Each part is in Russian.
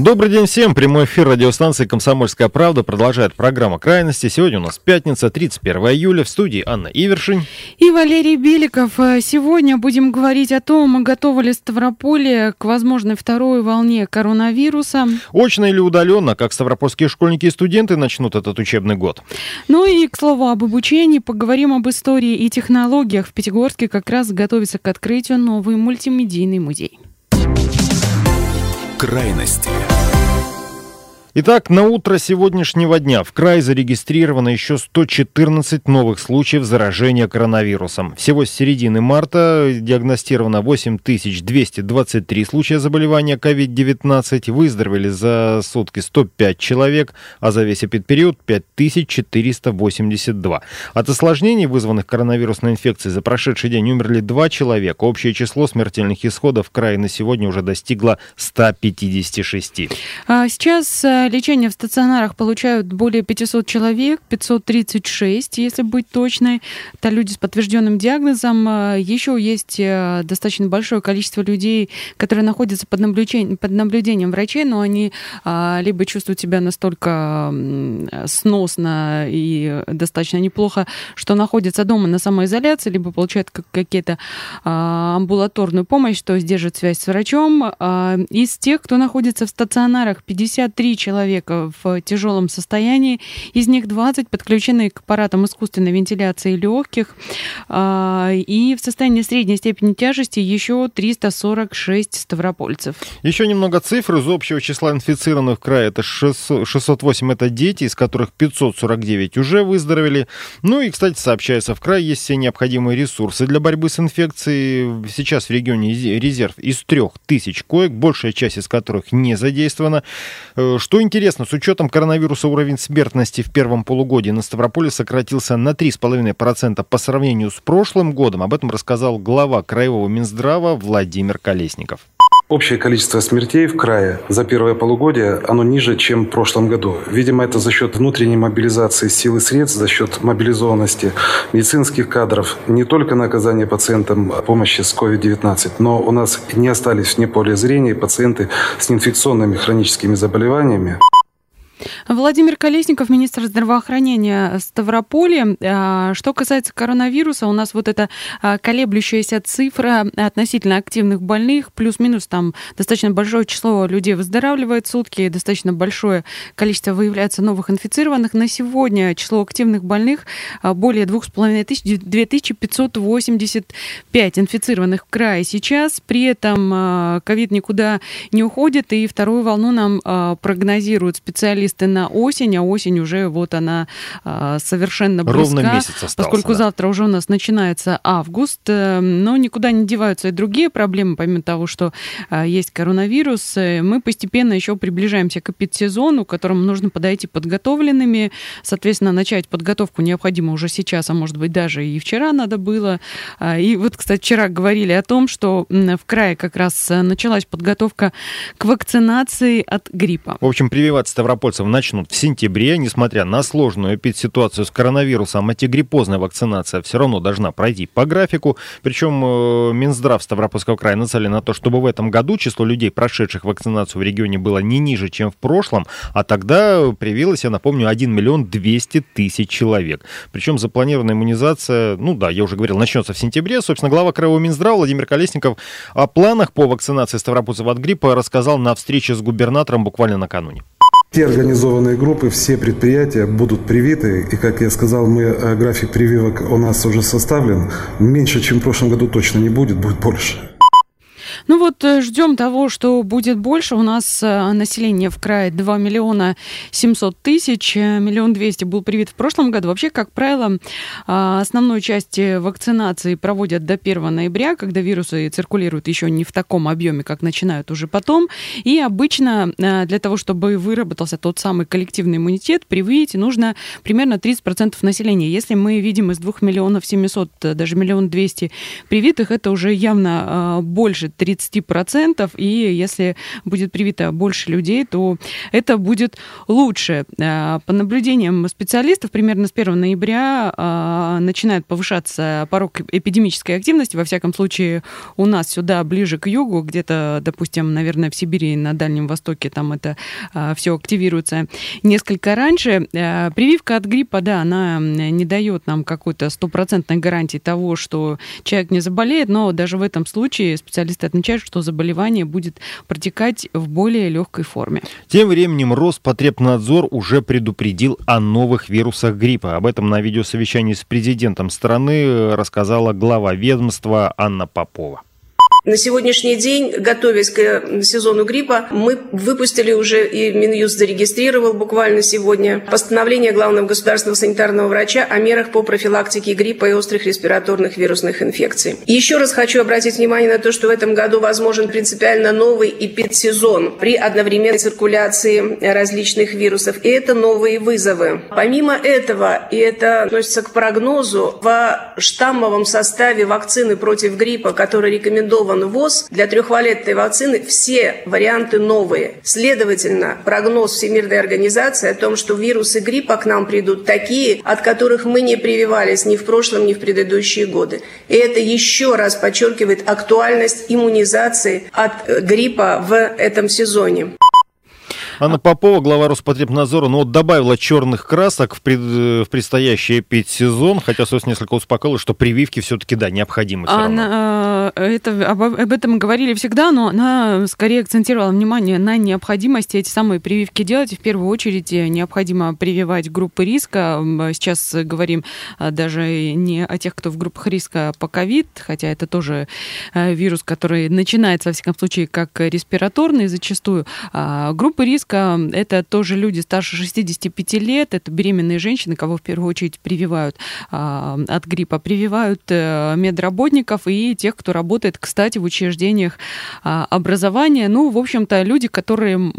Добрый день всем. Прямой эфир радиостанции «Комсомольская правда» продолжает программа «Крайности». Сегодня у нас пятница, 31 июля. В студии Анна Ивершин. И Валерий Беликов. Сегодня будем говорить о том, готовы ли Ставрополье к возможной второй волне коронавируса. Очно или удаленно, как ставропольские школьники и студенты начнут этот учебный год. Ну и, к слову, об обучении поговорим об истории и технологиях. В Пятигорске как раз готовится к открытию новый мультимедийный музей крайности. Итак, на утро сегодняшнего дня в крае зарегистрировано еще 114 новых случаев заражения коронавирусом. Всего с середины марта диагностировано 8223 случая заболевания COVID-19. Выздоровели за сутки 105 человек, а за весь эпидпериод 5482. От осложнений, вызванных коронавирусной инфекцией, за прошедший день умерли 2 человека. Общее число смертельных исходов в крае на сегодня уже достигло 156. А сейчас э, лечение в стационарах получают более 500 человек, 536, если быть точной. Это люди с подтвержденным диагнозом. А, Еще есть э, достаточно большое количество людей, которые находятся под наблюдением, под наблюдением врачей, но они а, либо чувствуют себя настолько сносно и достаточно неплохо, что находятся дома на самоизоляции, либо получают какие-то амбулаторную помощь, что сдержит связь с врачом. Из тех, кто находится в стационарах, 53 человека человека в тяжелом состоянии. Из них 20 подключены к аппаратам искусственной вентиляции легких. А, и в состоянии средней степени тяжести еще 346 ставропольцев. Еще немного цифр. Из общего числа инфицированных в крае это 608 это дети, из которых 549 уже выздоровели. Ну и, кстати, сообщается, в крае есть все необходимые ресурсы для борьбы с инфекцией. Сейчас в регионе резерв из 3000 коек, большая часть из которых не задействована. Э, что интересно, с учетом коронавируса уровень смертности в первом полугодии на Ставрополе сократился на 3,5% по сравнению с прошлым годом. Об этом рассказал глава Краевого Минздрава Владимир Колесников. Общее количество смертей в крае за первое полугодие, оно ниже, чем в прошлом году. Видимо, это за счет внутренней мобилизации сил и средств, за счет мобилизованности медицинских кадров, не только на оказание пациентам помощи с COVID-19, но у нас не остались вне поля зрения пациенты с неинфекционными хроническими заболеваниями. Владимир Колесников, министр здравоохранения Ставрополя. А, что касается коронавируса, у нас вот эта а, колеблющаяся цифра относительно активных больных, плюс-минус там достаточно большое число людей выздоравливает сутки, достаточно большое количество выявляется новых инфицированных. На сегодня число активных больных а, более 2500, 2585 инфицированных в крае сейчас. При этом ковид никуда не уходит, и вторую волну нам прогнозируют специалисты специалисты на осень, а осень уже вот она а, совершенно близка. Ровно месяц остался, Поскольку да. завтра уже у нас начинается август, э, но никуда не деваются и другие проблемы, помимо того, что а, есть коронавирус, э, мы постепенно еще приближаемся к эпидсезону, к которому нужно подойти подготовленными, соответственно, начать подготовку необходимо уже сейчас, а может быть даже и вчера надо было. А, и вот, кстати, вчера говорили о том, что в крае как раз э, началась подготовка к вакцинации от гриппа. В общем, прививать ставропольцев вакцинацию начнут в сентябре, несмотря на сложную эпидситуацию с коронавирусом, антигриппозная вакцинация все равно должна пройти по графику. Причем э, Минздрав Ставропольского края нацелен на то, чтобы в этом году число людей, прошедших вакцинацию в регионе, было не ниже, чем в прошлом, а тогда привилось, я напомню, 1 миллион 200 тысяч человек. Причем запланированная иммунизация, ну да, я уже говорил, начнется в сентябре. Собственно, глава Краевого Минздрава Владимир Колесников о планах по вакцинации ставропольцев от гриппа рассказал на встрече с губернатором буквально накануне. Все организованные группы, все предприятия будут привиты. И, как я сказал, мы э, график прививок у нас уже составлен. Меньше, чем в прошлом году точно не будет, будет больше. Ну вот э, ждем того, что будет больше. У нас э, население в крае 2 миллиона 700 тысяч, э, миллион двести был привит в прошлом году. Вообще, как правило, основную часть вакцинации проводят до 1 ноября, когда вирусы циркулируют еще не в таком объеме, как начинают уже потом. И обычно для того, чтобы выработался тот самый коллективный иммунитет, привить нужно примерно 30% населения. Если мы видим из 2 миллионов 700, даже миллион двести привитых, это уже явно больше 30 30%, и если будет привито больше людей, то это будет лучше. Э, по наблюдениям специалистов, примерно с 1 ноября э, начинает повышаться порог эпидемической активности. Во всяком случае, у нас сюда ближе к югу, где-то, допустим, наверное, в Сибири, на Дальнем Востоке, там это э, все активируется несколько раньше. Прививка от гриппа, да, она не дает нам какой-то стопроцентной гарантии того, что человек не заболеет, но даже в этом случае специалисты отмечают, отмечают, что заболевание будет протекать в более легкой форме. Тем временем Роспотребнадзор уже предупредил о новых вирусах гриппа. Об этом на видеосовещании с президентом страны рассказала глава ведомства Анна Попова. На сегодняшний день, готовясь к сезону гриппа, мы выпустили уже, и Минюст зарегистрировал буквально сегодня, постановление главного государственного санитарного врача о мерах по профилактике гриппа и острых респираторных вирусных инфекций. еще раз хочу обратить внимание на то, что в этом году возможен принципиально новый эпидсезон при одновременной циркуляции различных вирусов. И это новые вызовы. Помимо этого, и это относится к прогнозу, в штаммовом составе вакцины против гриппа, который рекомендован реализован ВОЗ для трехвалентной вакцины, все варианты новые. Следовательно, прогноз Всемирной организации о том, что вирусы гриппа к нам придут такие, от которых мы не прививались ни в прошлом, ни в предыдущие годы. И это еще раз подчеркивает актуальность иммунизации от гриппа в этом сезоне. Анна Попова, глава Роспотребнадзора, ну вот добавила черных красок в, пред, в предстоящий эпидсезон, хотя, собственно, несколько успокоила, что прививки все-таки, да, необходимы все она, равно. Э, это, об, об этом говорили всегда, но она скорее акцентировала внимание на необходимости эти самые прививки делать. И в первую очередь э, необходимо прививать группы риска. Сейчас говорим э, даже не о тех, кто в группах риска по ковид, хотя это тоже вирус, который начинается, во всяком случае, как респираторный зачастую. А группы риска риска. Это тоже люди старше 65 лет, это беременные женщины, кого в первую очередь прививают а, от гриппа. Прививают а, медработников и тех, кто работает, кстати, в учреждениях а, образования. Ну, в общем-то, люди, которые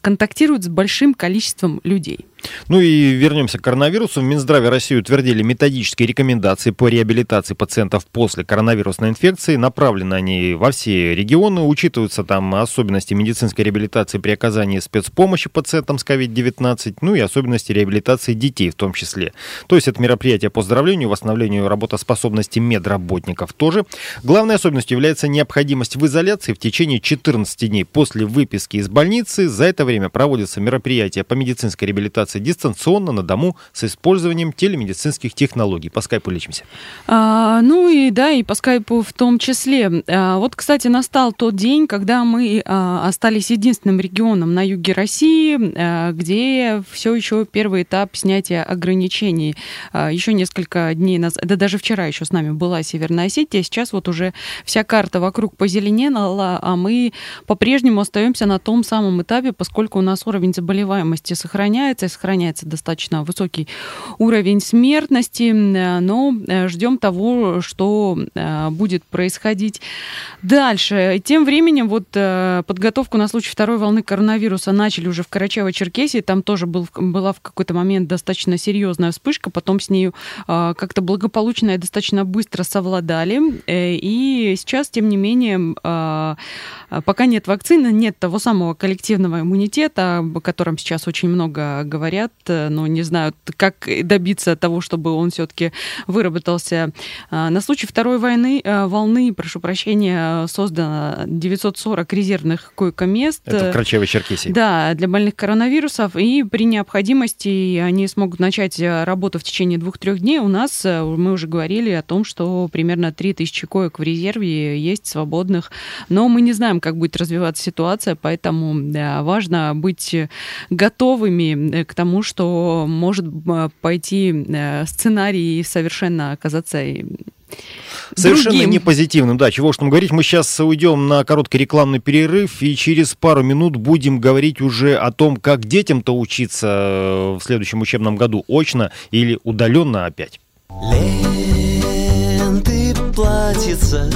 контактируют с большим количеством людей. Ну и вернемся к коронавирусу. В Минздраве России утвердили методические рекомендации по реабилитации пациентов после коронавирусной инфекции. Направлены они во все регионы. Учитываются там особенности медицинской реабилитации при оказании спецпомощи пациентам с COVID-19, ну и особенности реабилитации детей в том числе. То есть это мероприятие по здоровлению, восстановлению работоспособности медработников тоже. Главной особенностью является необходимость в изоляции в течение 14 дней после выписки из больницы. За это время проводятся мероприятия по медицинской реабилитации консультации дистанционно на дому с использованием телемедицинских технологий. По скайпу лечимся. А, ну и да, и по скайпу в том числе. А, вот, кстати, настал тот день, когда мы а, остались единственным регионом на юге России, а, где все еще первый этап снятия ограничений. А, еще несколько дней назад, да даже вчера еще с нами была Северная Осетия, сейчас вот уже вся карта вокруг позеленела, а мы по-прежнему остаемся на том самом этапе, поскольку у нас уровень заболеваемости сохраняется, сохраняется достаточно высокий уровень смертности, но э, ждем того, что э, будет происходить дальше. Тем временем вот э, подготовку на случай второй волны коронавируса начали уже в Карачаево-Черкесии. Там тоже был, была в какой-то момент достаточно серьезная вспышка, потом с нею как-то благополучно и достаточно быстро совладали. И сейчас, тем не менее, пока нет вакцины, нет того самого коллективного иммунитета, о котором сейчас очень много говорят говорят, э, но не знают, как добиться того, чтобы он все-таки выработался. А, на случай второй войны, э, волны, прошу прощения, создано 940 резервных койко-мест. Это в Карачаево-Черкесии. Да, для больных коронавирусов. И при необходимости они смогут начать э, работу в течение двух-трех дней. У нас, мы уже говорили о том, что примерно 3000 коек в резерве есть свободных. Но мы не знаем, как будет развиваться ситуация, поэтому да, важно быть готовыми к тому, тому, что может пойти э, сценарий совершенно оказаться Совершенно другим. не позитивным, да, чего уж там говорить. Мы сейчас уйдем на короткий рекламный перерыв и через пару минут будем говорить уже о том, как детям-то учиться э, в следующем учебном году, очно или удаленно опять. Ленты платится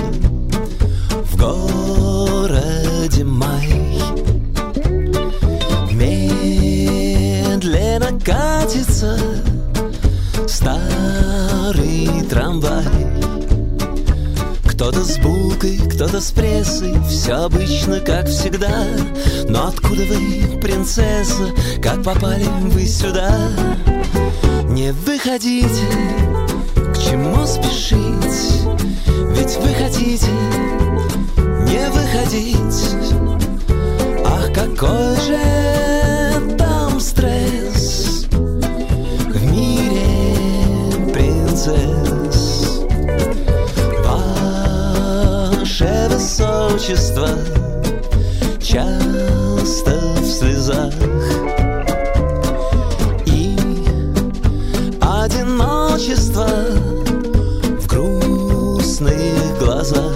в городе май трамвай кто-то с булкой, кто-то с прессой Все обычно, как всегда Но откуда вы, принцесса Как попали вы сюда? Не выходите, к чему спешить? Ведь вы хотите не выходить Ах, какой же там стресс В мире принцесс высочество Часто в слезах. И одиночество В грустных глазах.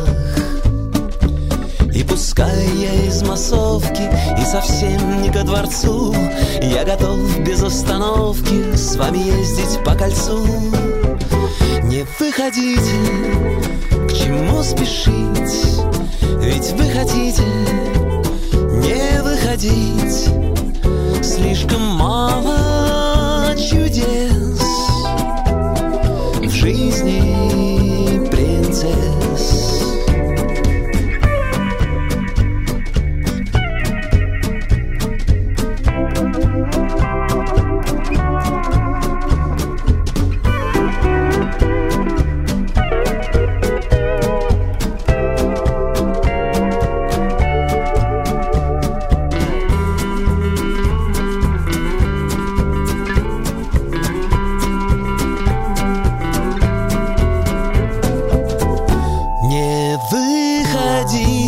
И пускай я из массовки И совсем не ко дворцу Я готов без остановки С вами ездить по кольцу. Не выходите К чему спешить Ведь вы хотите Не выходить. Слишком мало чудес В жизни принцесс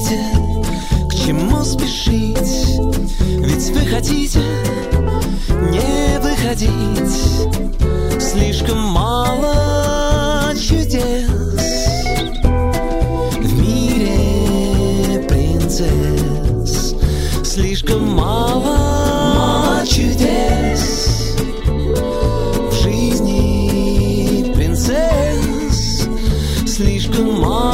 выходите, к чему спешить? Ведь вы хотите не выходить. Слишком мало чудес в мире принцесс. Слишком мало чудес в жизни принцесс. Слишком мало